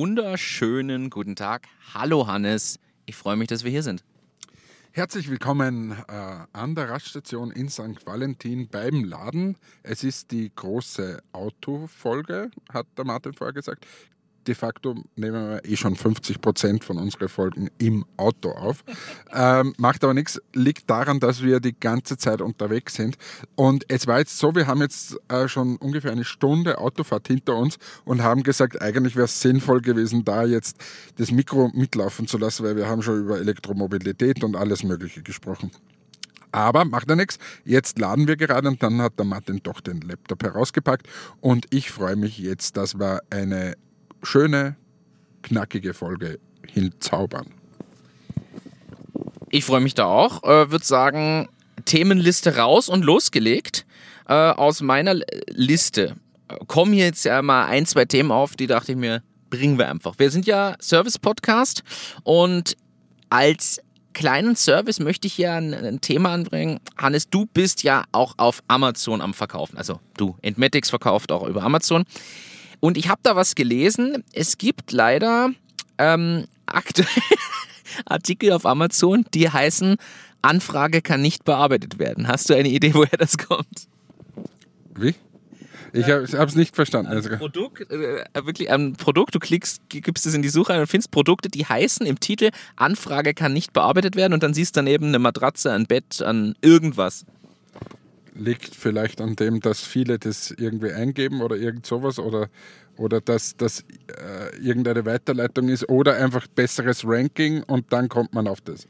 wunderschönen guten Tag. Hallo Hannes, ich freue mich, dass wir hier sind. Herzlich willkommen äh, an der Raststation in St. Valentin beim Laden. Es ist die große Autofolge, hat der Martin vorher gesagt de facto nehmen wir eh schon 50 Prozent von unseren Folgen im Auto auf. Ähm, macht aber nichts, liegt daran, dass wir die ganze Zeit unterwegs sind. Und es war jetzt so, wir haben jetzt äh, schon ungefähr eine Stunde Autofahrt hinter uns und haben gesagt, eigentlich wäre es sinnvoll gewesen, da jetzt das Mikro mitlaufen zu lassen, weil wir haben schon über Elektromobilität und alles Mögliche gesprochen. Aber macht ja nichts. Jetzt laden wir gerade und dann hat der Martin doch den Laptop herausgepackt und ich freue mich jetzt, dass wir eine schöne, knackige Folge hinzaubern. Ich freue mich da auch. Äh, Würde sagen, Themenliste raus und losgelegt. Äh, aus meiner Liste kommen jetzt ja mal ein, zwei Themen auf, die dachte ich mir, bringen wir einfach. Wir sind ja Service-Podcast und als kleinen Service möchte ich hier ein, ein, Thema anbringen. Hannes, du bist ja auch auf Amazon am Verkaufen. Also du, Entmetics verkauft auch über Amazon. Und ich habe da was gelesen. Es gibt leider ähm, aktuell Artikel auf Amazon, die heißen, Anfrage kann nicht bearbeitet werden. Hast du eine Idee, woher das kommt? Wie? Ich habe es nicht verstanden. Ein also Produkt, äh, wirklich ein Produkt, du klickst, gibst es in die Suche ein und findest Produkte, die heißen im Titel Anfrage kann nicht bearbeitet werden und dann siehst du daneben eine Matratze, ein Bett, an irgendwas liegt vielleicht an dem, dass viele das irgendwie eingeben oder irgend sowas oder, oder dass das äh, irgendeine Weiterleitung ist oder einfach besseres Ranking und dann kommt man auf das.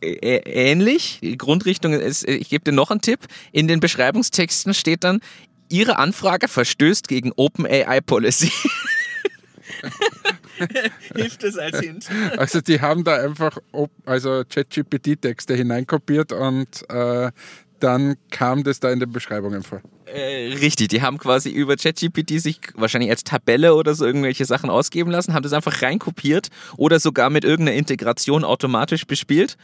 Ähnlich, die Grundrichtung ist, ich gebe dir noch einen Tipp, in den Beschreibungstexten steht dann, Ihre Anfrage verstößt gegen OpenAI Policy. Hilft das als Hint? Also die haben da einfach also ChatGPT-Texte hineinkopiert und äh, dann kam das da in den Beschreibungen vor. Äh, richtig, die haben quasi über ChatGPT sich wahrscheinlich als Tabelle oder so irgendwelche Sachen ausgeben lassen, haben das einfach reinkopiert oder sogar mit irgendeiner Integration automatisch bespielt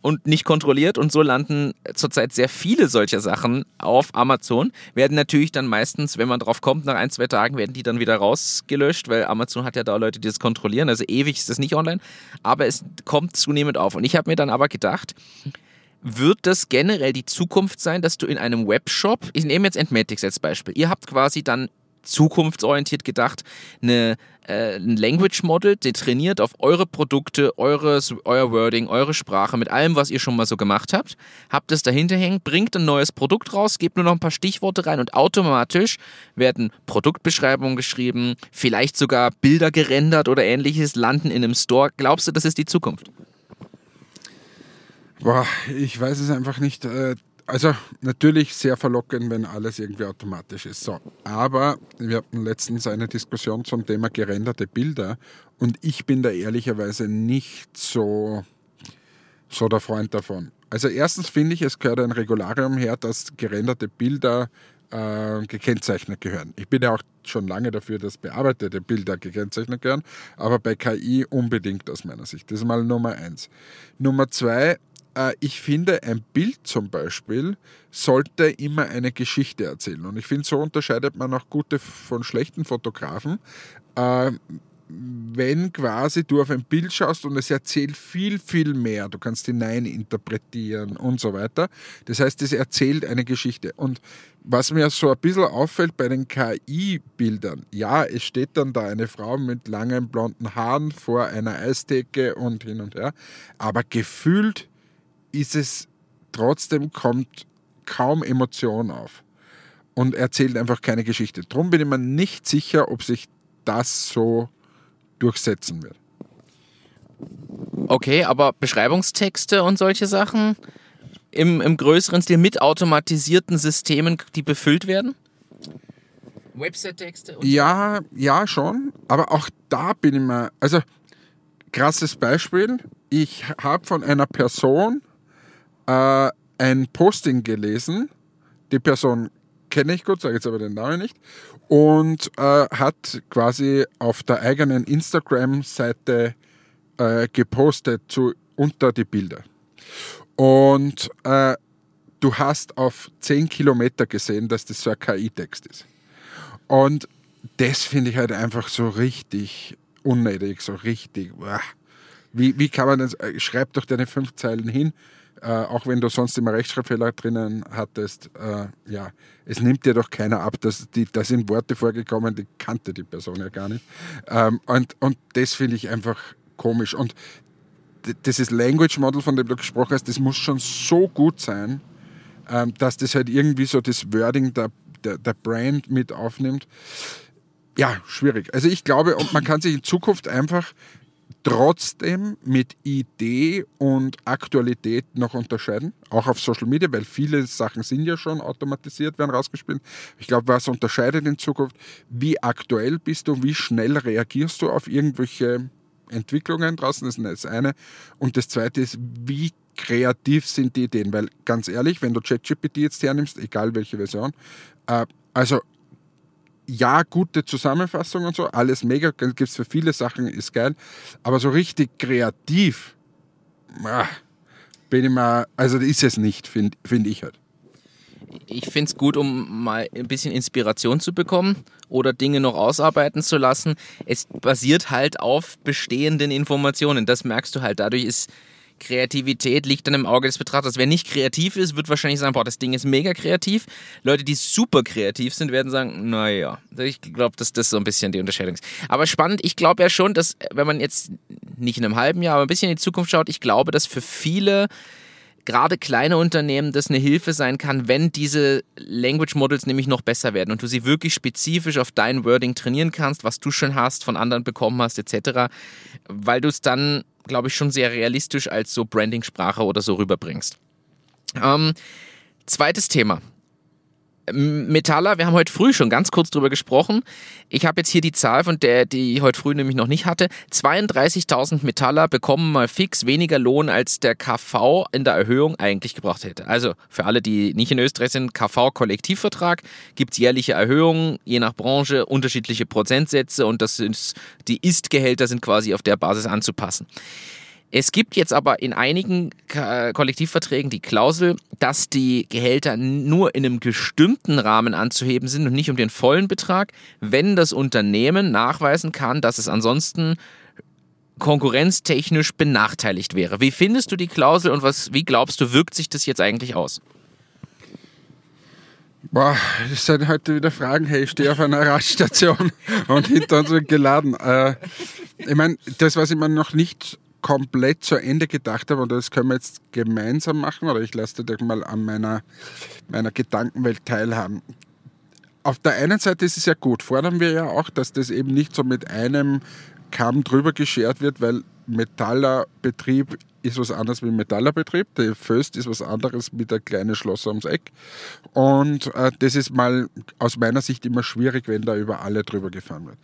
und nicht kontrolliert. Und so landen zurzeit sehr viele solcher Sachen auf Amazon, werden natürlich dann meistens, wenn man drauf kommt, nach ein, zwei Tagen werden die dann wieder rausgelöscht, weil Amazon hat ja da Leute, die das kontrollieren, also ewig ist das nicht online, aber es kommt zunehmend auf. Und ich habe mir dann aber gedacht, wird das generell die Zukunft sein, dass du in einem Webshop, ich nehme jetzt Entmatics als Beispiel, ihr habt quasi dann zukunftsorientiert gedacht, eine, äh, ein Language Model, der trainiert auf eure Produkte, eures, euer Wording, eure Sprache, mit allem, was ihr schon mal so gemacht habt, habt es dahinter hängen, bringt ein neues Produkt raus, gebt nur noch ein paar Stichworte rein und automatisch werden Produktbeschreibungen geschrieben, vielleicht sogar Bilder gerendert oder ähnliches, landen in einem Store. Glaubst du, das ist die Zukunft? Boah, ich weiß es einfach nicht. Äh, also natürlich sehr verlockend, wenn alles irgendwie automatisch ist. So, aber wir hatten letztens eine Diskussion zum Thema gerenderte Bilder und ich bin da ehrlicherweise nicht so, so der Freund davon. Also erstens finde ich, es gehört ein Regularium her, dass gerenderte Bilder äh, gekennzeichnet gehören. Ich bin ja auch schon lange dafür, dass bearbeitete Bilder gekennzeichnet gehören, aber bei KI unbedingt aus meiner Sicht. Das ist mal Nummer eins. Nummer zwei, ich finde, ein Bild zum Beispiel sollte immer eine Geschichte erzählen. Und ich finde, so unterscheidet man auch gute von schlechten Fotografen. Äh, wenn quasi du auf ein Bild schaust und es erzählt viel, viel mehr, du kannst hinein interpretieren und so weiter. Das heißt, es erzählt eine Geschichte. Und was mir so ein bisschen auffällt bei den KI-Bildern, ja, es steht dann da eine Frau mit langen blonden Haaren vor einer Eistheke und hin und her, aber gefühlt ist es trotzdem kommt kaum Emotion auf und erzählt einfach keine Geschichte. Darum bin ich mir nicht sicher, ob sich das so durchsetzen wird. Okay, aber Beschreibungstexte und solche Sachen im, im größeren Stil mit automatisierten Systemen, die befüllt werden? Website-Texte? Ja, ja, schon. Aber auch da bin ich mir. Also, krasses Beispiel. Ich habe von einer Person äh, ein Posting gelesen. Die Person kenne ich gut, sage jetzt aber den Namen nicht. Und äh, hat quasi auf der eigenen Instagram-Seite äh, gepostet zu, unter die Bilder. Und äh, du hast auf 10 Kilometer gesehen, dass das so ein KI-Text ist. Und das finde ich halt einfach so richtig unnötig, so richtig. Wie, wie kann man das? Äh, schreib doch deine fünf Zeilen hin, äh, auch wenn du sonst immer Rechtschreibfehler drinnen hattest. Äh, ja, es nimmt dir doch keiner ab. dass die, da sind Worte vorgekommen, die kannte die Person ja gar nicht. Ähm, und, und das finde ich einfach komisch. Und dieses Language Model, von dem du gesprochen hast, das muss schon so gut sein, ähm, dass das halt irgendwie so das Wording der, der, der Brand mit aufnimmt. Ja, schwierig. Also ich glaube, und man kann sich in Zukunft einfach trotzdem mit Idee und Aktualität noch unterscheiden, auch auf Social Media, weil viele Sachen sind ja schon automatisiert, werden rausgespielt. Ich glaube, was unterscheidet in Zukunft, wie aktuell bist du, wie schnell reagierst du auf irgendwelche Entwicklungen draußen, das ist das eine. Und das zweite ist, wie kreativ sind die Ideen? Weil ganz ehrlich, wenn du ChatGPT jetzt hernimmst, egal welche Version, äh, also ja, gute Zusammenfassung und so, alles mega, gibt es für viele Sachen, ist geil, aber so richtig kreativ, ah, bin ich mal, also ist es nicht, finde find ich halt ich finde es gut, um mal ein bisschen Inspiration zu bekommen oder Dinge noch ausarbeiten zu lassen. Es basiert halt auf bestehenden Informationen. Das merkst du halt. Dadurch ist Kreativität liegt dann im Auge des Betrachters. Wer nicht kreativ ist, wird wahrscheinlich sagen, boah, das Ding ist mega kreativ. Leute, die super kreativ sind, werden sagen, naja, ich glaube, dass das so ein bisschen die Unterscheidung ist. Aber spannend, ich glaube ja schon, dass, wenn man jetzt nicht in einem halben Jahr, aber ein bisschen in die Zukunft schaut, ich glaube, dass für viele gerade kleine Unternehmen das eine Hilfe sein kann, wenn diese Language Models nämlich noch besser werden und du sie wirklich spezifisch auf dein Wording trainieren kannst, was du schon hast, von anderen bekommen hast, etc., weil du es dann, glaube ich, schon sehr realistisch als so Branding-Sprache oder so rüberbringst. Ähm, zweites Thema. Metaller, wir haben heute früh schon ganz kurz drüber gesprochen. Ich habe jetzt hier die Zahl, von der die ich heute früh nämlich noch nicht hatte. 32.000 Metaller bekommen mal fix weniger Lohn, als der KV in der Erhöhung eigentlich gebracht hätte. Also für alle, die nicht in Österreich sind, KV-Kollektivvertrag, gibt es jährliche Erhöhungen, je nach Branche unterschiedliche Prozentsätze und das sind, die Ist-Gehälter sind quasi auf der Basis anzupassen. Es gibt jetzt aber in einigen Kollektivverträgen die Klausel, dass die Gehälter nur in einem bestimmten Rahmen anzuheben sind und nicht um den vollen Betrag, wenn das Unternehmen nachweisen kann, dass es ansonsten konkurrenztechnisch benachteiligt wäre. Wie findest du die Klausel und was, wie glaubst du, wirkt sich das jetzt eigentlich aus? Boah, das sind heute wieder Fragen. Hey, ich stehe auf einer Raststation und hinter uns wird geladen. Äh, ich meine, das, was ich mir noch nicht komplett zu Ende gedacht habe, und das können wir jetzt gemeinsam machen, oder ich lasse dich mal an meiner, meiner Gedankenwelt teilhaben. Auf der einen Seite ist es ja gut, fordern wir ja auch, dass das eben nicht so mit einem Kamm drüber geschert wird, weil Metallerbetrieb ist was anderes wie Metallerbetrieb. Der Föst ist was anderes wie der kleine Schlosser ums Eck. Und äh, das ist mal aus meiner Sicht immer schwierig, wenn da über alle drüber gefahren wird.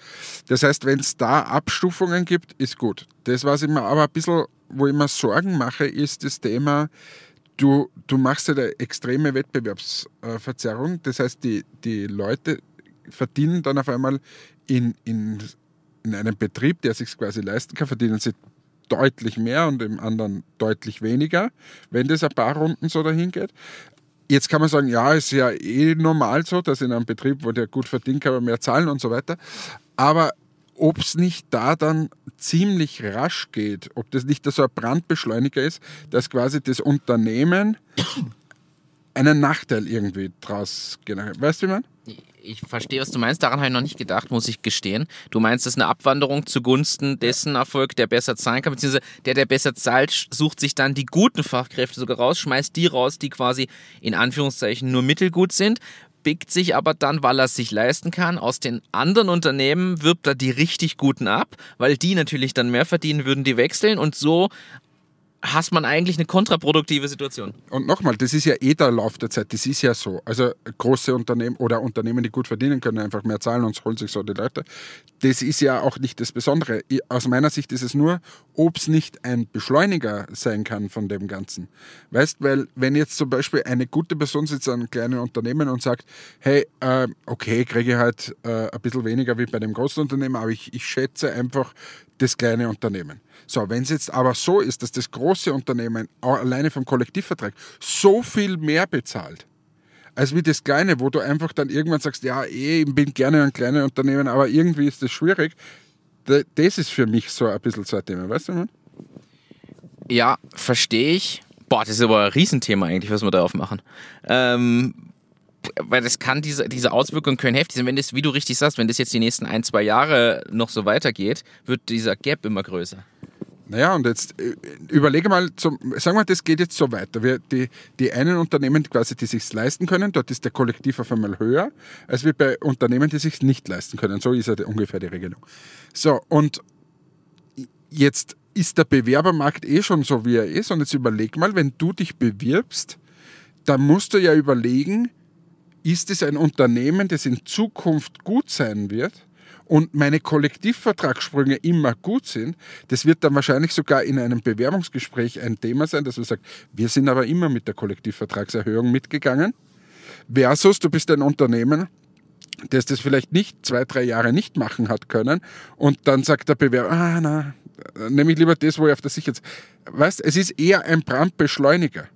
Das heißt, wenn es da Abstufungen gibt, ist gut. Das, was ich mir aber ein bisschen, wo ich mir Sorgen mache, ist das Thema, du, du machst ja eine extreme Wettbewerbsverzerrung. Das heißt, die, die Leute verdienen dann auf einmal in, in, in einem Betrieb, der sich quasi leisten kann, verdienen sie deutlich mehr und im anderen deutlich weniger, wenn das ein paar Runden so dahin geht. Jetzt kann man sagen, ja, ist ja eh normal so, dass in einem Betrieb, wo der gut verdient, kann man mehr zahlen und so weiter. Aber ob es nicht da dann ziemlich rasch geht, ob das nicht so ein Brandbeschleuniger ist, dass quasi das Unternehmen einen Nachteil irgendwie draus generiert. Weißt du, wie man? ich verstehe, was du meinst. Daran habe ich noch nicht gedacht, muss ich gestehen. Du meinst, das ist eine Abwanderung zugunsten dessen Erfolg, der besser zahlen kann, beziehungsweise der, der besser zahlt, sucht sich dann die guten Fachkräfte sogar raus, schmeißt die raus, die quasi in Anführungszeichen nur mittelgut sind, biegt sich aber dann, weil er es sich leisten kann, aus den anderen Unternehmen wirbt er die richtig guten ab, weil die natürlich dann mehr verdienen würden, die wechseln und so hast man eigentlich eine kontraproduktive Situation. Und nochmal, das ist ja eh der Lauf der Zeit, das ist ja so. Also große Unternehmen oder Unternehmen, die gut verdienen können, einfach mehr zahlen und holen sich so die Leute. Das ist ja auch nicht das Besondere. Aus meiner Sicht ist es nur, ob es nicht ein Beschleuniger sein kann von dem Ganzen. Weißt, weil wenn jetzt zum Beispiel eine gute Person sitzt an einem kleinen Unternehmen und sagt, hey, äh, okay, kriege ich halt äh, ein bisschen weniger wie bei dem großen Unternehmen, aber ich, ich schätze einfach das kleine Unternehmen. So, wenn es jetzt aber so ist, dass das große Unternehmen alleine vom Kollektivvertrag so viel mehr bezahlt, als wie das kleine, wo du einfach dann irgendwann sagst, ja, eh, ich bin gerne ein kleines Unternehmen, aber irgendwie ist das schwierig, das ist für mich so ein bisschen so ein Thema, weißt du? Man? Ja, verstehe ich. Boah, das ist aber ein Riesenthema eigentlich, was wir da aufmachen. Ähm, weil das kann diese, diese Auswirkungen können heftig sein. Wenn das, wie du richtig sagst, wenn das jetzt die nächsten ein, zwei Jahre noch so weitergeht, wird dieser Gap immer größer. Naja, und jetzt äh, überlege mal, zum, sagen wir, das geht jetzt so weiter. Wir, die, die einen Unternehmen, quasi, die sich leisten können, dort ist der Kollektiv auf einmal höher, als wie bei Unternehmen, die sich nicht leisten können. So ist ja ungefähr die Regelung. So, und jetzt ist der Bewerbermarkt eh schon so, wie er ist. Und jetzt überleg mal, wenn du dich bewirbst, dann musst du ja überlegen, ist es ein Unternehmen, das in Zukunft gut sein wird und meine Kollektivvertragssprünge immer gut sind, das wird dann wahrscheinlich sogar in einem Bewerbungsgespräch ein Thema sein, dass man sagt, wir sind aber immer mit der Kollektivvertragserhöhung mitgegangen. Versus, du bist ein Unternehmen, das das vielleicht nicht zwei, drei Jahre nicht machen hat können und dann sagt der Bewerber, ah, na, nehme ich lieber das, wo ich auf der Sicherheit. Weißt, es ist eher ein Brandbeschleuniger.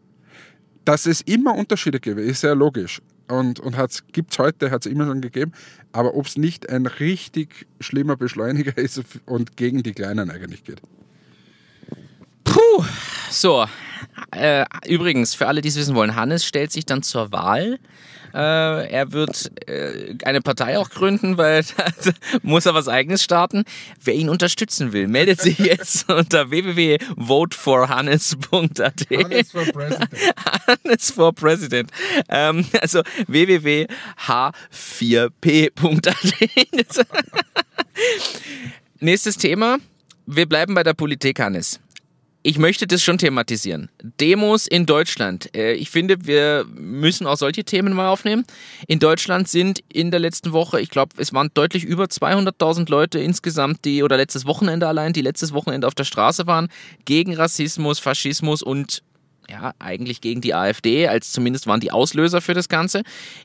Dass es immer Unterschiede gibt, ist sehr logisch. Und, und gibt es heute, hat es immer schon gegeben. Aber ob es nicht ein richtig schlimmer Beschleuniger ist und gegen die Kleinen eigentlich geht. Puh, so. Äh, übrigens, für alle, die es wissen wollen, Hannes stellt sich dann zur Wahl äh, er wird äh, eine Partei auch gründen, weil da muss er was eigenes starten. Wer ihn unterstützen will, meldet sich jetzt unter www.voteforhannes.at. Hannes for President. Hannes for President. Ähm, also www.h4p.at. Nächstes Thema. Wir bleiben bei der Politik, Hannes ich möchte das schon thematisieren. Demos in Deutschland. Äh, ich finde, wir müssen auch solche Themen mal aufnehmen. In Deutschland sind in der letzten Woche, ich glaube, es waren deutlich über 200.000 Leute insgesamt, die, oder letztes Wochenende allein, die letztes Wochenende auf der Straße waren, gegen Rassismus, Faschismus und ja, eigentlich gegen die AfD, als zumindest waren die Auslöser für das Ganze.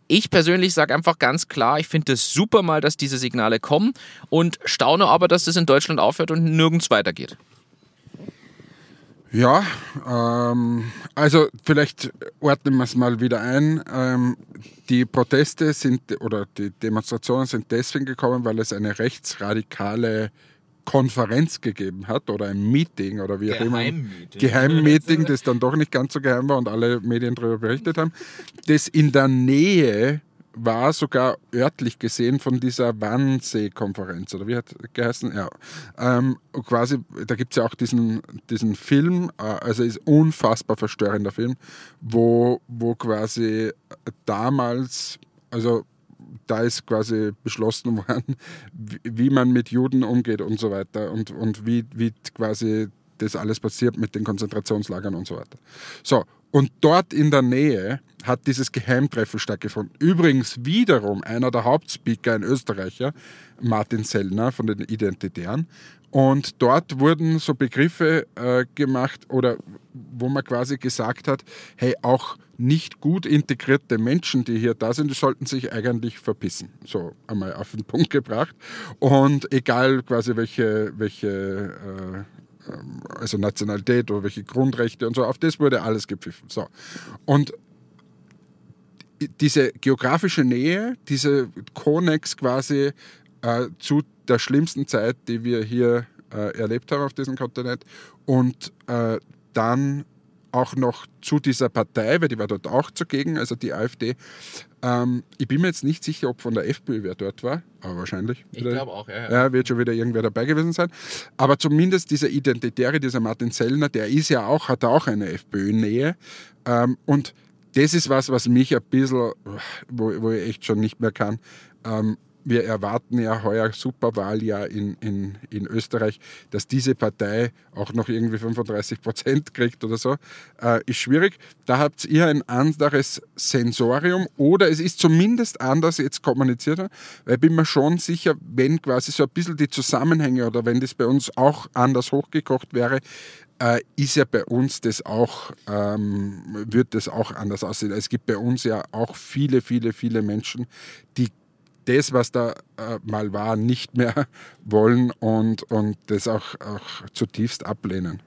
Ich persönlich sage einfach ganz klar, ich finde es super mal, dass diese Signale kommen und staune aber, dass das in Deutschland aufhört und nirgends weitergeht. Ja, ähm, also vielleicht ordnen wir es mal wieder ein. Ähm, die Proteste sind oder die Demonstrationen sind deswegen gekommen, weil es eine rechtsradikale Konferenz gegeben hat oder ein Meeting oder wie auch immer. Geheimmeeting, das dann doch nicht ganz so geheim war und alle Medien darüber berichtet haben, das in der Nähe war sogar örtlich gesehen von dieser Wannsee-Konferenz, oder wie hat geheißen? Ja. Ähm, quasi, da gibt es ja auch diesen, diesen Film, äh, also ist unfassbar verstörender Film, wo, wo quasi damals, also da ist quasi beschlossen worden, wie, wie man mit Juden umgeht und so weiter und, und wie, wie quasi das alles passiert mit den Konzentrationslagern und so weiter. So, und dort in der Nähe hat dieses Geheimtreffen stattgefunden. Übrigens wiederum einer der Hauptspeaker, ein Österreicher, Martin Sellner von den Identitären. Und dort wurden so Begriffe äh, gemacht oder wo man quasi gesagt hat, hey, auch nicht gut integrierte Menschen, die hier da sind, die sollten sich eigentlich verpissen. So einmal auf den Punkt gebracht. Und egal quasi welche, welche äh, ähm, also Nationalität oder welche Grundrechte und so, auf das wurde alles gepfiffen. So. Und diese geografische Nähe, diese Konnex quasi äh, zu der schlimmsten Zeit, die wir hier äh, erlebt haben auf diesem Kontinent und äh, dann auch noch zu dieser Partei, weil die war dort auch zugegen, also die AfD. Ähm, ich bin mir jetzt nicht sicher, ob von der FPÖ wer dort war, aber wahrscheinlich. Ich glaube auch, ja, ja. Ja, wird schon wieder irgendwer dabei gewesen sein. Aber zumindest dieser Identitäre, dieser Martin Sellner, der ist ja auch, hat auch eine FPÖ-Nähe. Ähm, und das ist was, was mich ein bisschen, wo, wo ich echt schon nicht mehr kann. Ähm, wir erwarten ja heuer Superwahljahr in, in, in Österreich, dass diese Partei auch noch irgendwie 35 Prozent kriegt oder so, äh, ist schwierig. Da habt ihr ein anderes Sensorium oder es ist zumindest anders jetzt kommuniziert, weil ich bin mir schon sicher, wenn quasi so ein bisschen die Zusammenhänge oder wenn das bei uns auch anders hochgekocht wäre, äh, ist ja bei uns das auch, ähm, wird das auch anders aussehen. Es gibt bei uns ja auch viele, viele, viele Menschen, die das, was da äh, mal war, nicht mehr wollen und, und das auch, auch zutiefst ablehnen.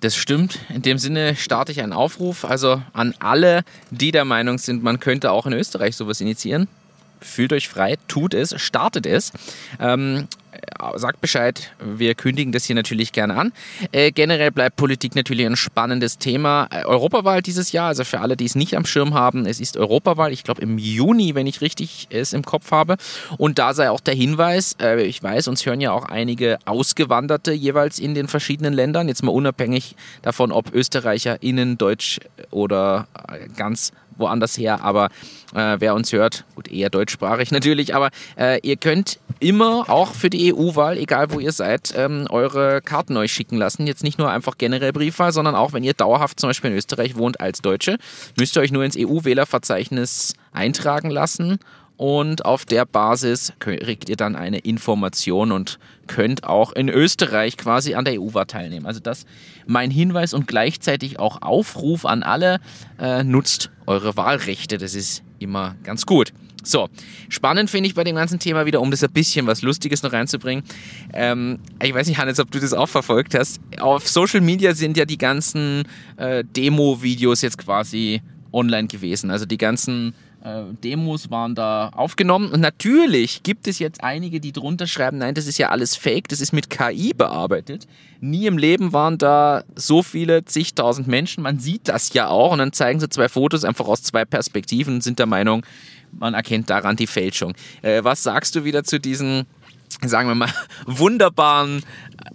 Das stimmt. In dem Sinne starte ich einen Aufruf, also an alle, die der Meinung sind, man könnte auch in Österreich sowas initiieren. fühlt euch frei, tut es, startet es. Ähm, sagt Bescheid, wir kündigen das hier natürlich gerne an. Äh, generell bleibt Politik natürlich ein spannendes Thema. Äh, Europawahl dieses Jahr, also für alle, die es nicht am Schirm haben, es ist Europawahl, ich glaube im Juni, wenn ich richtig es im Kopf habe. Und da sei auch der Hinweis, äh, ich weiß, uns hören ja auch einige Ausgewanderte jeweils in den verschiedenen Ländern, jetzt mal unabhängig davon, ob ÖsterreicherInnen Deutsch oder äh, ganz woanders her, aber äh, wer uns hört, gut, eher deutschsprachig natürlich, aber äh, ihr könnt immer auch für die EU-Wahl, egal wo ihr seid, ähm, eure Karten euch schicken lassen. Jetzt nicht nur einfach generell Briefwahl, sondern auch wenn ihr dauerhaft zum Beispiel in Österreich wohnt als Deutsche, müsst ihr euch nur ins EU-Wählerverzeichnis eintragen lassen und auf der Basis kriegt ihr dann eine Information und könnt auch in Österreich quasi an der EU-Wahl teilnehmen. Also das mein Hinweis und gleichzeitig auch Aufruf an alle, äh, nutzt eure Wahlrechte, das ist immer ganz gut. So, spannend finde ich bei dem ganzen Thema wieder, um das ein bisschen was Lustiges noch reinzubringen. Ähm, ich weiß nicht, Hannes, ob du das auch verfolgt hast. Auf Social Media sind ja die ganzen äh, Demo-Videos jetzt quasi online gewesen. Also die ganzen äh, Demos waren da aufgenommen. Und natürlich gibt es jetzt einige, die drunter schreiben, nein, das ist ja alles Fake, das ist mit KI bearbeitet. Nie im Leben waren da so viele zigtausend Menschen. Man sieht das ja auch. Und dann zeigen sie zwei Fotos einfach aus zwei Perspektiven und sind der Meinung, man erkennt daran die Fälschung. Äh, was sagst du wieder zu diesen sagen wir mal, wunderbaren,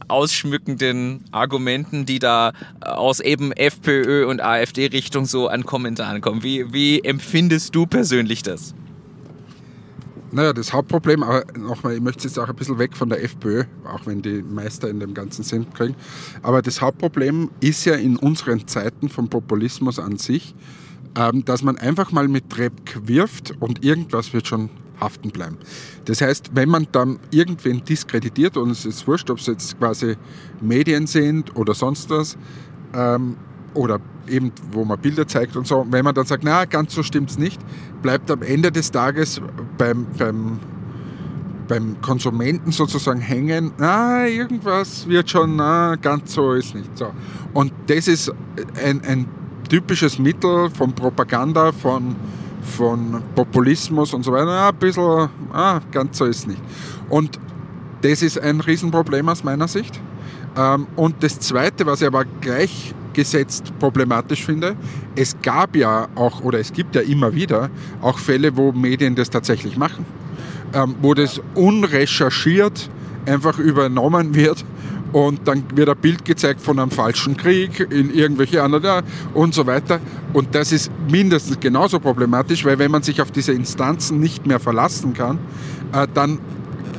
ausschmückenden Argumenten, die da aus eben FPÖ und AfD-Richtung so an Kommentaren kommen. Wie, wie empfindest du persönlich das? Naja, das Hauptproblem, aber nochmal, ich möchte jetzt auch ein bisschen weg von der FPÖ, auch wenn die Meister in dem Ganzen sind, kriegen. Aber das Hauptproblem ist ja in unseren Zeiten vom Populismus an sich, dass man einfach mal mit Trepp wirft und irgendwas wird schon haften bleiben. Das heißt, wenn man dann irgendwen diskreditiert, und es ist wurscht, ob es jetzt quasi Medien sind oder sonst was, ähm, oder eben, wo man Bilder zeigt und so, wenn man dann sagt, na, ganz so stimmt es nicht, bleibt am Ende des Tages beim, beim, beim Konsumenten sozusagen hängen, na, irgendwas wird schon, na, ganz so ist nicht so. Und das ist ein, ein typisches Mittel von Propaganda, von von Populismus und so weiter, ja, ein bisschen, ah, ganz so ist es nicht. Und das ist ein Riesenproblem aus meiner Sicht. Ähm, und das Zweite, was ich aber gleichgesetzt problematisch finde, es gab ja auch, oder es gibt ja immer wieder auch Fälle, wo Medien das tatsächlich machen, ähm, wo das unrecherchiert einfach übernommen wird und dann wird ein Bild gezeigt von einem falschen Krieg in irgendwelche anderen und so weiter. Und das ist mindestens genauso problematisch, weil wenn man sich auf diese Instanzen nicht mehr verlassen kann, äh, dann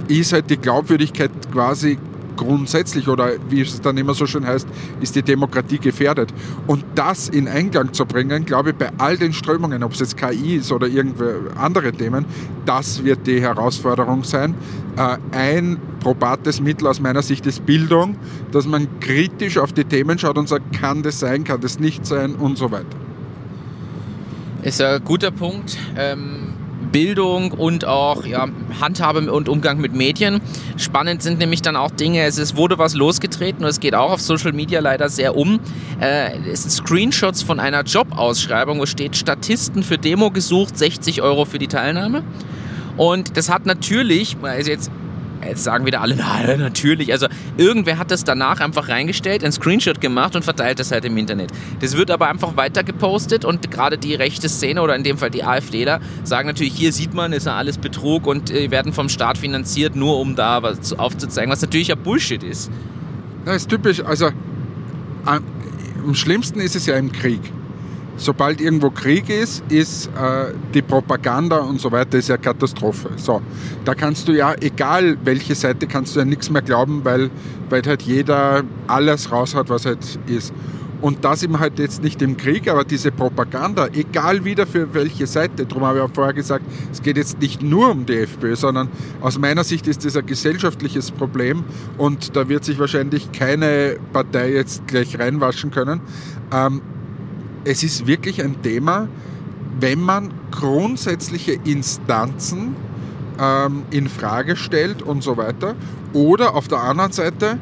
ist halt die Glaubwürdigkeit quasi grundsätzlich oder wie es dann immer so schön heißt, ist die Demokratie gefährdet. Und das in Einklang zu bringen, glaube ich, bei all den Strömungen, ob es jetzt KI ist oder irgendwelche andere Themen, das wird die Herausforderung sein. Äh, ein probates Mittel aus meiner Sicht ist Bildung, dass man kritisch auf die Themen schaut und sagt, kann das sein, kann das nicht sein und so weiter. Ist ein guter Punkt. Ähm Bildung und auch ja, Handhabe und Umgang mit Medien. Spannend sind nämlich dann auch Dinge, es ist, wurde was losgetreten und es geht auch auf Social Media leider sehr um. Äh, es sind Screenshots von einer Jobausschreibung, wo steht Statisten für Demo gesucht, 60 Euro für die Teilnahme. Und das hat natürlich, also jetzt Jetzt sagen wieder alle, na, natürlich. Also irgendwer hat das danach einfach reingestellt, einen Screenshot gemacht und verteilt das halt im Internet. Das wird aber einfach weiter gepostet und gerade die rechte Szene oder in dem Fall die AfDler sagen natürlich, hier sieht man, ist ja alles Betrug und äh, werden vom Staat finanziert, nur um da was aufzuzeigen, was natürlich ja Bullshit ist. Das ist typisch. Also am schlimmsten ist es ja im Krieg sobald irgendwo Krieg ist, ist äh, die Propaganda und so weiter ist ja Katastrophe. So, da kannst du ja, egal welche Seite, kannst du ja nichts mehr glauben, weil, weil halt jeder alles raushaut, was halt ist. Und das eben halt jetzt nicht im Krieg, aber diese Propaganda, egal wieder für welche Seite, darum habe ich auch vorher gesagt, es geht jetzt nicht nur um die FPÖ, sondern aus meiner Sicht ist das ein gesellschaftliches Problem und da wird sich wahrscheinlich keine Partei jetzt gleich reinwaschen können. Ähm, es ist wirklich ein Thema, wenn man grundsätzliche Instanzen ähm, in Frage stellt und so weiter. Oder auf der anderen Seite,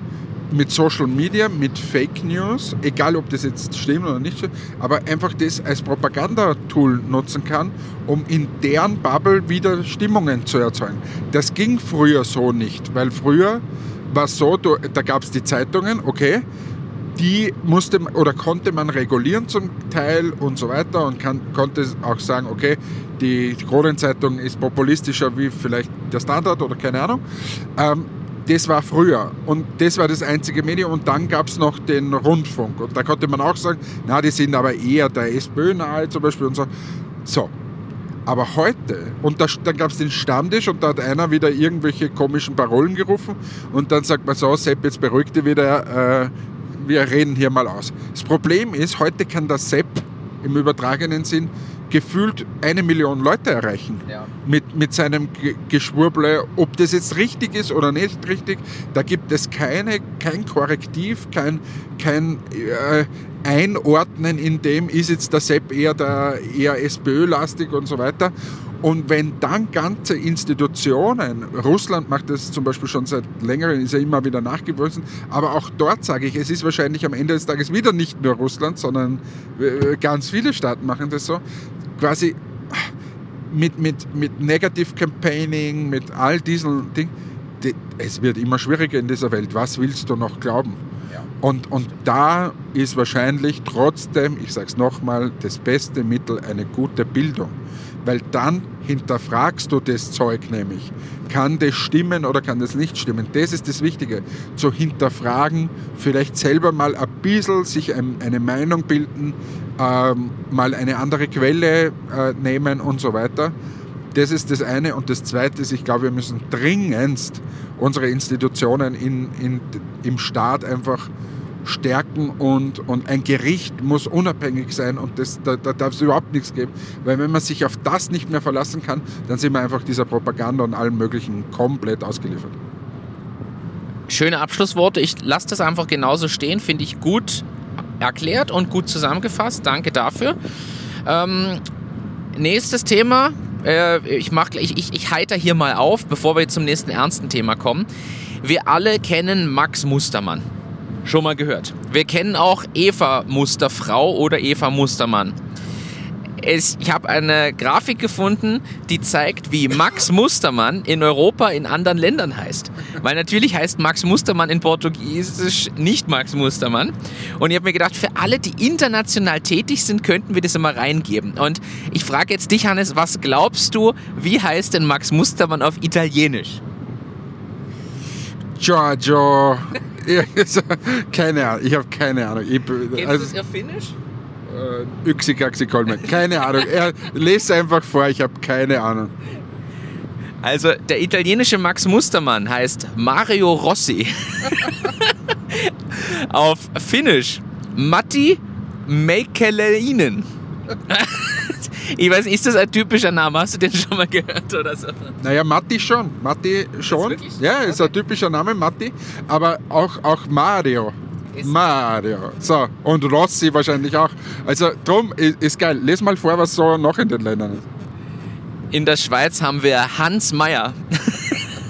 mit Social Media, mit Fake News, egal ob das jetzt stimmt oder nicht aber einfach das als Propagandatool nutzen kann, um in deren Bubble wieder Stimmungen zu erzeugen. Das ging früher so nicht, weil früher war es so, da gab es die Zeitungen, okay, die musste oder konnte man regulieren zum Teil und so weiter und kann, konnte auch sagen, okay, die Kronenzeitung ist populistischer wie vielleicht der Standard oder keine Ahnung. Ähm, das war früher und das war das einzige Medium und dann gab es noch den Rundfunk und da konnte man auch sagen, na, die sind aber eher der SPÖ nahe zum Beispiel und so. So, aber heute, und da, dann gab es den Stammtisch und da hat einer wieder irgendwelche komischen Parolen gerufen und dann sagt man so, Sepp, jetzt beruhigt dich wieder, äh, wir reden hier mal aus. Das Problem ist, heute kann der Sepp im übertragenen Sinn gefühlt eine Million Leute erreichen ja. mit, mit seinem Geschwurble. Ob das jetzt richtig ist oder nicht richtig, da gibt es keine, kein Korrektiv, kein, kein äh, Einordnen in dem, ist jetzt der Sepp eher, der, eher SPÖ-lastig und so weiter. Und wenn dann ganze Institutionen, Russland macht das zum Beispiel schon seit längerem, ist ja immer wieder nachgewiesen, aber auch dort sage ich, es ist wahrscheinlich am Ende des Tages wieder nicht nur Russland, sondern äh, ganz viele Staaten machen das so, quasi mit, mit, mit Negative Campaigning, mit all diesen Dingen, die, es wird immer schwieriger in dieser Welt. Was willst du noch glauben? Und, und da ist wahrscheinlich trotzdem, ich sage es nochmal, das beste Mittel eine gute Bildung weil dann hinterfragst du das Zeug nämlich. Kann das stimmen oder kann das nicht stimmen? Das ist das Wichtige, zu hinterfragen, vielleicht selber mal ein bisschen sich eine Meinung bilden, ähm, mal eine andere Quelle äh, nehmen und so weiter. Das ist das eine. Und das zweite ist, ich glaube, wir müssen dringendst unsere Institutionen in, in, im Staat einfach stärken und, und ein Gericht muss unabhängig sein und das, da, da darf es überhaupt nichts geben. Weil wenn man sich auf das nicht mehr verlassen kann, dann sind wir einfach dieser Propaganda und allem Möglichen komplett ausgeliefert. Schöne Abschlussworte. Ich lasse das einfach genauso stehen. Finde ich gut erklärt und gut zusammengefasst. Danke dafür. Ähm, nächstes Thema. Äh, ich, mach, ich, ich, ich heiter hier mal auf, bevor wir zum nächsten ernsten Thema kommen. Wir alle kennen Max Mustermann schon mal gehört. Wir kennen auch Eva Musterfrau oder Eva Mustermann. Es, ich habe eine Grafik gefunden, die zeigt, wie Max Mustermann in Europa in anderen Ländern heißt. Weil natürlich heißt Max Mustermann in Portugiesisch nicht Max Mustermann. Und ich habe mir gedacht, für alle, die international tätig sind, könnten wir das immer reingeben. Und ich frage jetzt dich, Hannes, was glaubst du, wie heißt denn Max Mustermann auf Italienisch? Giorgio keine Ahnung, ich habe keine Ahnung. Ich, Kennst also, du das Finnisch? Äh, Yxi Kolmen. Keine Ahnung. Er lest einfach vor, ich habe keine Ahnung. Also der italienische Max Mustermann heißt Mario Rossi. Auf Finnisch Matti Meikäläinen. Ich weiß nicht, ist das ein typischer Name? Hast du den schon mal gehört oder so? Naja, Matti schon. Matti schon. Ist ja, ist okay. ein typischer Name, Matti. Aber auch, auch Mario. Ist Mario. So, und Rossi wahrscheinlich auch. Also drum ist, ist geil. Les mal vor, was so noch in den Ländern ist. In der Schweiz haben wir Hans Meyer.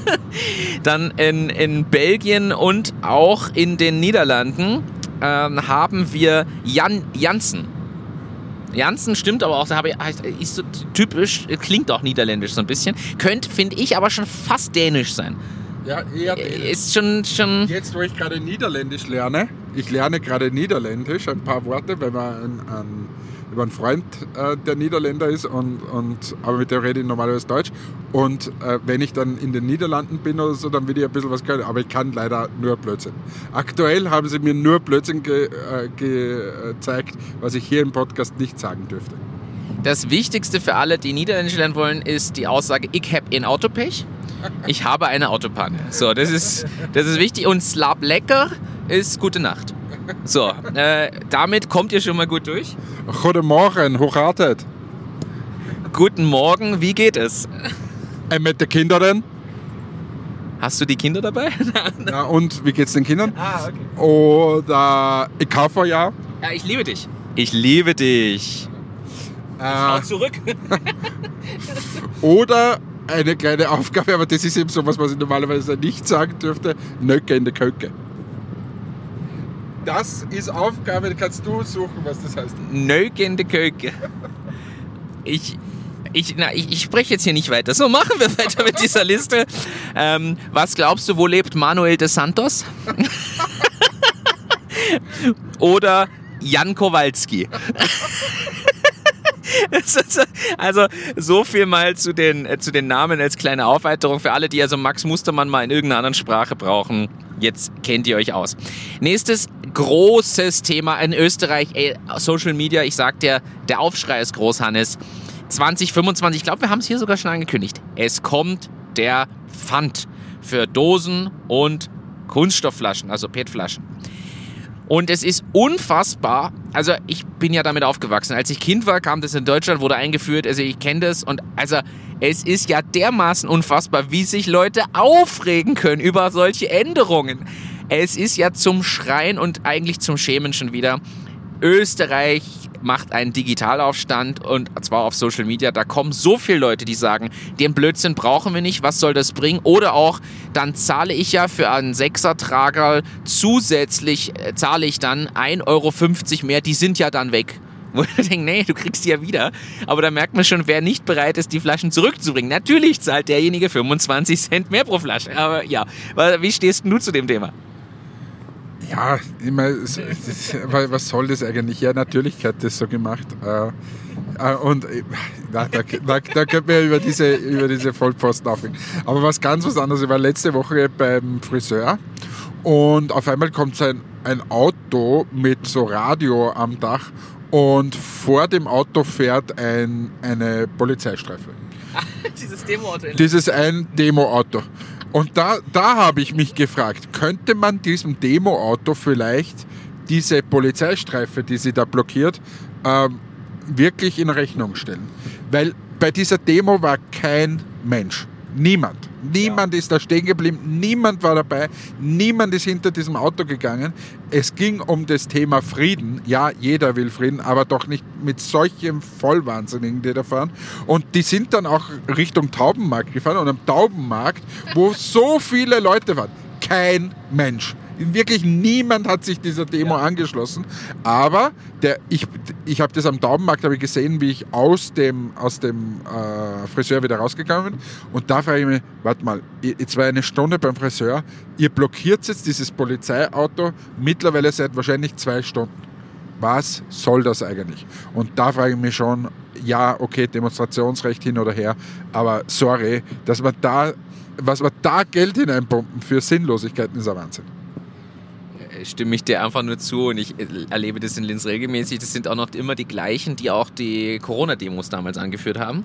Dann in, in Belgien und auch in den Niederlanden ähm, haben wir Jan Janssen. Janssen stimmt aber auch, ist so typisch, klingt auch niederländisch so ein bisschen. Könnte, finde ich, aber schon fast dänisch sein. Ja, eher dänisch. Ist schon, schon. Jetzt, wo ich gerade Niederländisch lerne, ich lerne gerade Niederländisch, ein paar Worte, wenn man an, an über einen Freund, äh, der Niederländer ist, und, und, aber mit dem rede ich normalerweise Deutsch. Und äh, wenn ich dann in den Niederlanden bin oder so, dann will ich ein bisschen was können. Aber ich kann leider nur Blödsinn. Aktuell haben sie mir nur Blödsinn ge, äh, gezeigt, was ich hier im Podcast nicht sagen dürfte. Das Wichtigste für alle, die Niederländisch lernen wollen, ist die Aussage, ich habe ein Autopech. Ich habe eine Autopanne. So, das ist, das ist wichtig. Und Slap lecker ist gute Nacht. So, äh, damit kommt ihr schon mal gut durch. Guten Morgen, hochartet. Guten Morgen, wie geht es? Äh, mit den Kindern. Hast du die Kinder dabei? ja, und wie geht's den Kindern? Ah, okay. Oder ich kaufe ja. Ja, ich liebe dich. Ich liebe dich. Äh, Schau zurück. oder eine kleine Aufgabe, aber das ist eben so was, was ich normalerweise nicht sagen dürfte: Nöcke in der Köcke. Das ist Aufgabe, kannst du suchen, was das heißt. Nögende Köke. Ich, ich, na, ich, ich spreche jetzt hier nicht weiter. So, machen wir weiter mit dieser Liste. Ähm, was glaubst du, wo lebt Manuel de Santos? Oder Jan Kowalski? Also so viel mal zu den, äh, zu den Namen als kleine Aufweiterung für alle, die also Max Mustermann mal in irgendeiner anderen Sprache brauchen. Jetzt kennt ihr euch aus. Nächstes großes Thema in Österreich, ey, Social Media. Ich sag dir, der Aufschrei ist groß, Hannes. 2025, ich glaube, wir haben es hier sogar schon angekündigt. Es kommt der Pfand für Dosen und Kunststoffflaschen, also PET-Flaschen. Und es ist unfassbar. Also ich bin ja damit aufgewachsen. Als ich Kind war, kam das in Deutschland, wurde eingeführt. Also ich kenne das. Und also es ist ja dermaßen unfassbar, wie sich Leute aufregen können über solche Änderungen. Es ist ja zum Schreien und eigentlich zum Schämen schon wieder. Österreich macht einen Digitalaufstand und zwar auf Social Media. Da kommen so viele Leute, die sagen, den Blödsinn brauchen wir nicht, was soll das bringen? Oder auch, dann zahle ich ja für einen Sechsertrager zusätzlich, äh, zahle ich dann 1,50 Euro mehr, die sind ja dann weg. Wo ich denke, nee, du kriegst die ja wieder. Aber da merkt man schon, wer nicht bereit ist, die Flaschen zurückzubringen. Natürlich zahlt derjenige 25 Cent mehr pro Flasche. Aber ja, wie stehst du zu dem Thema? Ja, immer, was soll das eigentlich? Ja, natürlich hat das so gemacht. Äh, äh, und äh, da, da, da, da könnte man über diese, über diese Vollposten aufhängen. Aber was ganz was anderes. Ich war letzte Woche beim Friseur und auf einmal kommt ein, ein Auto mit so Radio am Dach und vor dem Auto fährt ein, eine Polizeistreife. Dieses Demo-Auto. Dieses ein Demo-Auto. Und da, da habe ich mich gefragt, könnte man diesem Demo-Auto vielleicht diese Polizeistreife, die sie da blockiert, ähm, wirklich in Rechnung stellen? Weil bei dieser Demo war kein Mensch. Niemand. Niemand ja. ist da stehen geblieben, niemand war dabei, niemand ist hinter diesem Auto gegangen. Es ging um das Thema Frieden. Ja, jeder will Frieden, aber doch nicht mit solchen Vollwahnsinnigen, die da fahren. Und die sind dann auch Richtung Taubenmarkt gefahren und am Taubenmarkt, wo so viele Leute waren, kein Mensch. Wirklich niemand hat sich dieser Demo ja. angeschlossen. Aber der, ich, ich habe das am Daumenmarkt ich gesehen, wie ich aus dem, aus dem äh, Friseur wieder rausgegangen bin. Und da frage ich mich, warte mal, jetzt war eine Stunde beim Friseur, ihr blockiert jetzt dieses Polizeiauto mittlerweile seit wahrscheinlich zwei Stunden. Was soll das eigentlich? Und da frage ich mich schon, ja, okay, Demonstrationsrecht hin oder her, aber sorry, dass man da, was wir da Geld hineinpumpen für Sinnlosigkeiten, ist ein Wahnsinn stimme ich dir einfach nur zu und ich erlebe das in Linz regelmäßig. Das sind auch noch immer die gleichen, die auch die Corona-Demos damals angeführt haben.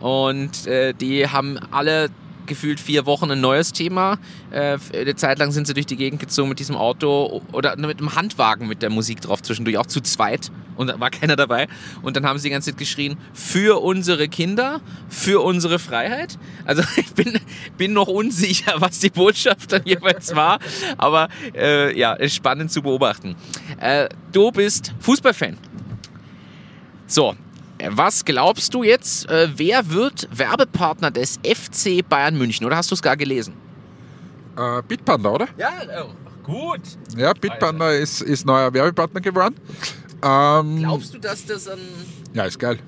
Und äh, die haben alle gefühlt vier Wochen ein neues Thema. Äh, eine Zeit lang sind sie durch die Gegend gezogen mit diesem Auto oder mit einem Handwagen mit der Musik drauf zwischendurch, auch zu zweit und da war keiner dabei. Und dann haben sie die ganze Zeit geschrien, für unsere Kinder, für unsere Freiheit. Also ich bin, bin noch unsicher, was die Botschaft dann jeweils war, aber äh, ja, ist spannend zu beobachten. Äh, du bist Fußballfan. So, was glaubst du jetzt, äh, wer wird Werbepartner des FC Bayern München? Oder hast du es gar gelesen? Äh, Bitpanda, oder? Ja, oh, gut. Ja, Bitpanda ist, ist neuer Werbepartner geworden. Ähm, Glaubst du, dass das ein. Ja, ist geil.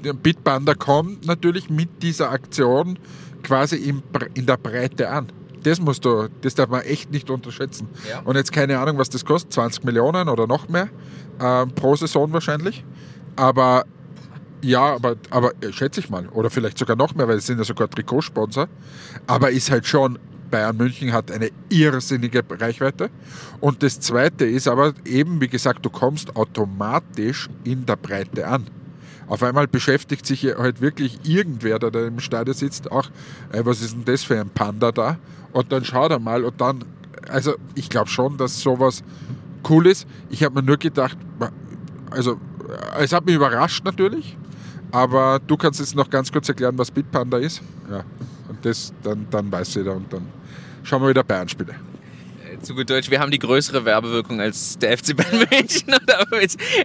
Bitpanda kommt natürlich mit dieser Aktion quasi in, in der Breite an. Das musst du, das darf man echt nicht unterschätzen. Ja. Und jetzt keine Ahnung, was das kostet, 20 Millionen oder noch mehr äh, pro Saison wahrscheinlich. Aber ja, aber, aber äh, schätze ich mal. Oder vielleicht sogar noch mehr, weil es sind ja sogar Trikotsponsor. Aber ist halt schon, Bayern München hat eine irrsinnige Reichweite. Und das Zweite ist aber eben, wie gesagt, du kommst automatisch in der Breite an. Auf einmal beschäftigt sich halt wirklich irgendwer, der da im Stadion sitzt, auch, ey, was ist denn das für ein Panda da? Und dann schaut er mal und dann, also ich glaube schon, dass sowas cool ist. Ich habe mir nur gedacht, also es hat mich überrascht natürlich, aber du kannst jetzt noch ganz kurz erklären, was Bitpanda ist. Ja. Und das, dann, dann weiß jeder und dann schauen wir wieder Bayern-Spiele. Zu gut Deutsch, wir haben die größere Werbewirkung als der FC Bayern München.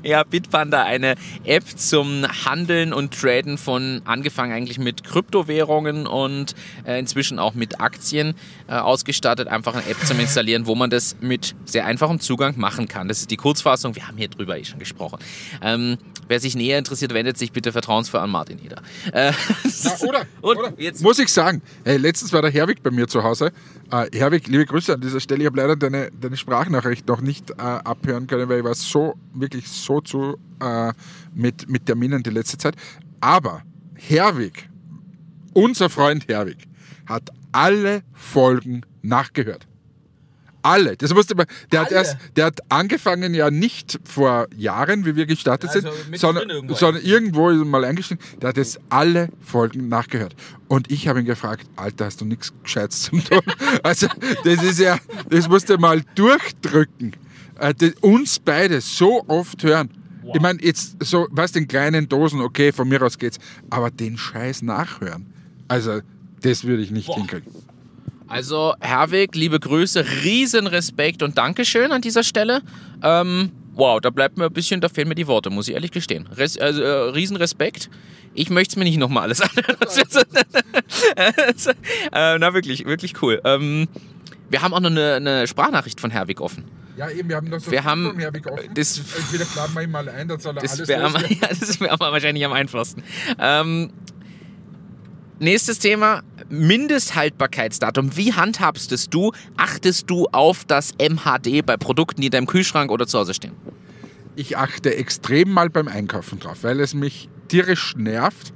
ja, Bitpanda, eine App zum Handeln und Traden von angefangen eigentlich mit Kryptowährungen und äh, inzwischen auch mit Aktien äh, ausgestattet. Einfach eine App zum Installieren, wo man das mit sehr einfachem Zugang machen kann. Das ist die Kurzfassung. Wir haben hier drüber eh schon gesprochen. Ähm, wer sich näher interessiert, wendet sich bitte vertrauensvoll an Martin Eder. Äh, ja, oder, oder jetzt. muss ich sagen, hey, letztens war der Herwig bei mir zu Hause. Äh, Herwig, liebe Grüße an dieser Stelle. Ich habe leider deine, deine Sprachnachricht noch nicht äh, abhören können, weil ich war so, wirklich so zu äh, mit, mit Terminen die letzte Zeit. Aber Herwig, unser Freund Herwig, hat alle Folgen nachgehört. Alle. Das musste man, der, Hat erst, der hat angefangen ja nicht vor Jahren, wie wir gestartet also sind, sondern irgendwo, sondern irgendwo mal eingestiegen. Der hat jetzt alle Folgen nachgehört. Und ich habe ihn gefragt, Alter, hast du nichts Gescheites zum tun? also, das ist ja, das musst du mal durchdrücken. Äh, das, uns beide so oft hören. Wow. Ich meine, jetzt so, was den kleinen Dosen, okay, von mir aus geht's, aber den Scheiß nachhören. Also, das würde ich nicht Boah. hinkriegen. Also, Herwig, liebe Grüße, riesen Respekt und Dankeschön an dieser Stelle. Ähm, wow, da bleibt mir ein bisschen, da fehlen mir die Worte, muss ich ehrlich gestehen. Res, also, äh, riesen Respekt. Ich möchte es mir nicht nochmal alles anhören. äh, na, wirklich, wirklich cool. Ähm, wir haben auch noch eine, eine, Sprachnachricht von Herwig offen. Ja, eben, wir haben noch so wir haben, von Herwig offen. Das, Entweder planen wir ihn mal ein, dann soll er das alles wär, Ja, das wäre wahrscheinlich am einfachsten. Ähm, Nächstes Thema, Mindesthaltbarkeitsdatum. Wie handhabst es du? Achtest du auf das MHD bei Produkten, die in deinem Kühlschrank oder zu Hause stehen? Ich achte extrem mal beim Einkaufen drauf, weil es mich tierisch nervt,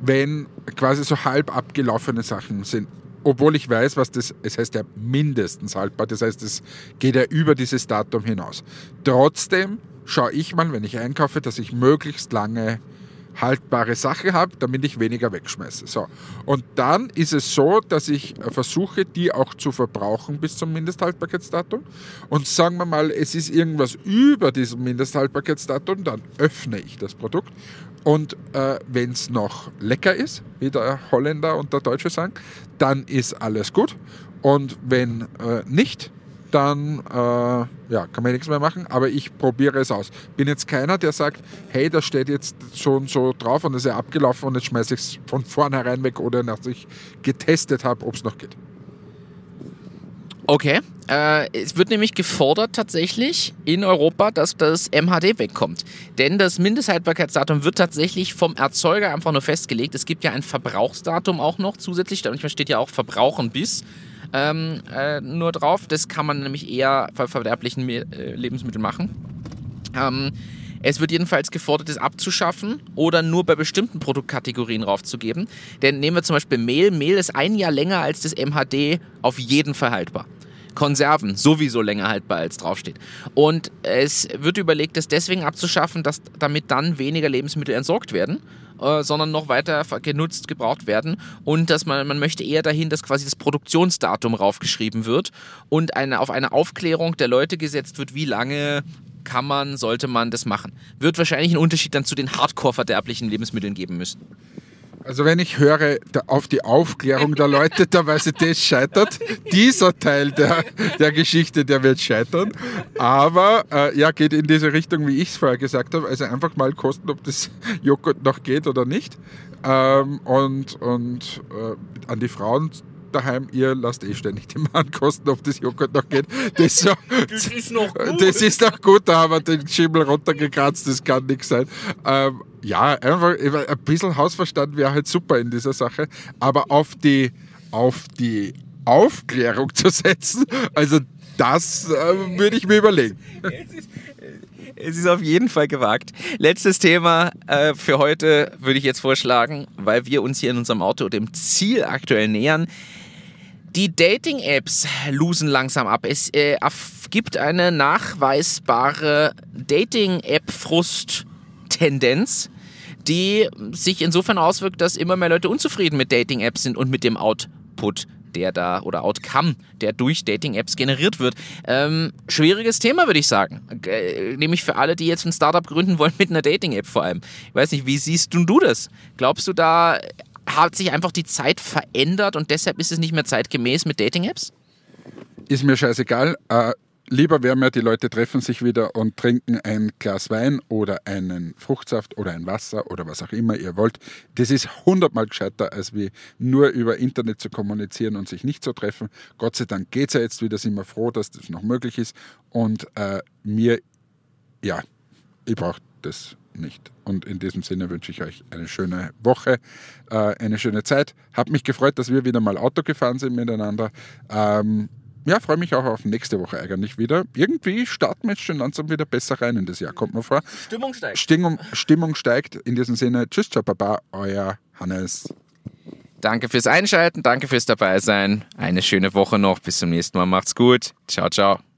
wenn quasi so halb abgelaufene Sachen sind. Obwohl ich weiß, was das, es heißt ja mindestens haltbar, das heißt, es geht ja über dieses Datum hinaus. Trotzdem schaue ich mal, wenn ich einkaufe, dass ich möglichst lange haltbare Sache habe, damit ich weniger wegschmeiße. So. Und dann ist es so, dass ich versuche, die auch zu verbrauchen bis zum Mindesthaltbarkeitsdatum. Und sagen wir mal, es ist irgendwas über diesem Mindesthaltbarkeitsdatum, dann öffne ich das Produkt. Und äh, wenn es noch lecker ist, wie der Holländer und der Deutsche sagen, dann ist alles gut. Und wenn äh, nicht, dann äh, ja, kann man nichts mehr machen, aber ich probiere es aus. Bin jetzt keiner, der sagt, hey, das steht jetzt und so drauf und ist ja abgelaufen und jetzt schmeiße ich es von vornherein weg oder nachdem ich getestet habe, ob es noch geht. Okay. Äh, es wird nämlich gefordert tatsächlich in Europa, dass das MHD wegkommt. Denn das Mindesthaltbarkeitsdatum wird tatsächlich vom Erzeuger einfach nur festgelegt. Es gibt ja ein Verbrauchsdatum auch noch zusätzlich. Manchmal steht ja auch Verbrauchen bis ähm, äh, nur drauf. Das kann man nämlich eher bei verderblichen äh, Lebensmitteln machen. Ähm, es wird jedenfalls gefordert, es abzuschaffen oder nur bei bestimmten Produktkategorien raufzugeben. Denn nehmen wir zum Beispiel Mehl. Mehl ist ein Jahr länger als das MHD auf jeden Fall haltbar. Konserven sowieso länger haltbar als draufsteht. Und es wird überlegt, es deswegen abzuschaffen, dass damit dann weniger Lebensmittel entsorgt werden äh, sondern noch weiter genutzt, gebraucht werden. Und dass man, man möchte eher dahin, dass quasi das Produktionsdatum raufgeschrieben wird und eine, auf eine Aufklärung der Leute gesetzt wird, wie lange kann man, sollte man das machen. Wird wahrscheinlich einen Unterschied dann zu den hardcore verderblichen Lebensmitteln geben müssen. Also wenn ich höre auf die Aufklärung der Leute, ich, das scheitert. Dieser Teil der, der Geschichte, der wird scheitern. Aber äh, ja, geht in diese Richtung, wie ich es vorher gesagt habe. Also einfach mal kosten, ob das Joghurt noch geht oder nicht. Ähm, und und äh, an die Frauen daheim, ihr lasst eh ständig die Mann kosten, ob das Joghurt noch geht. Das, das ist noch gut. Das ist noch gut, da haben wir den Schimmel runtergekratzt, das kann nichts sein. Ähm, ja, einfach ein bisschen Hausverstand wäre halt super in dieser Sache, aber auf die, auf die Aufklärung zu setzen, also das äh, würde ich mir überlegen. Es ist auf jeden Fall gewagt. Letztes Thema äh, für heute würde ich jetzt vorschlagen, weil wir uns hier in unserem Auto dem Ziel aktuell nähern. Die Dating-Apps losen langsam ab. Es äh, gibt eine nachweisbare Dating-App-Frust-Tendenz, die sich insofern auswirkt, dass immer mehr Leute unzufrieden mit Dating-Apps sind und mit dem Output der da oder Outcome, der durch Dating-Apps generiert wird. Ähm, schwieriges Thema, würde ich sagen. Äh, nämlich für alle, die jetzt ein Startup gründen wollen mit einer Dating-App vor allem. Ich weiß nicht, wie siehst du, du das? Glaubst du, da hat sich einfach die Zeit verändert und deshalb ist es nicht mehr zeitgemäß mit Dating-Apps? ist mir scheißegal. Äh, lieber wäre mir, die Leute treffen sich wieder und trinken ein Glas Wein oder einen Fruchtsaft oder ein Wasser oder was auch immer ihr wollt. Das ist hundertmal gescheiter, als wie nur über Internet zu kommunizieren und sich nicht zu treffen. Gott sei Dank geht es ja jetzt wieder, sind wir froh, dass das noch möglich ist. Und äh, mir, ja, ich brauche das nicht. Und in diesem Sinne wünsche ich euch eine schöne Woche, äh, eine schöne Zeit. Hab mich gefreut, dass wir wieder mal Auto gefahren sind miteinander. Ähm, ja, freue mich auch auf nächste Woche eigentlich wieder. Irgendwie starten wir jetzt schon langsam wieder besser rein in das Jahr, kommt mir vor. Stimmung steigt. Stimmung, Stimmung steigt. In diesem Sinne, tschüss, ciao, baba, euer Hannes. Danke fürs Einschalten, danke fürs Dabeisein. Eine schöne Woche noch. Bis zum nächsten Mal. Macht's gut. Ciao, ciao.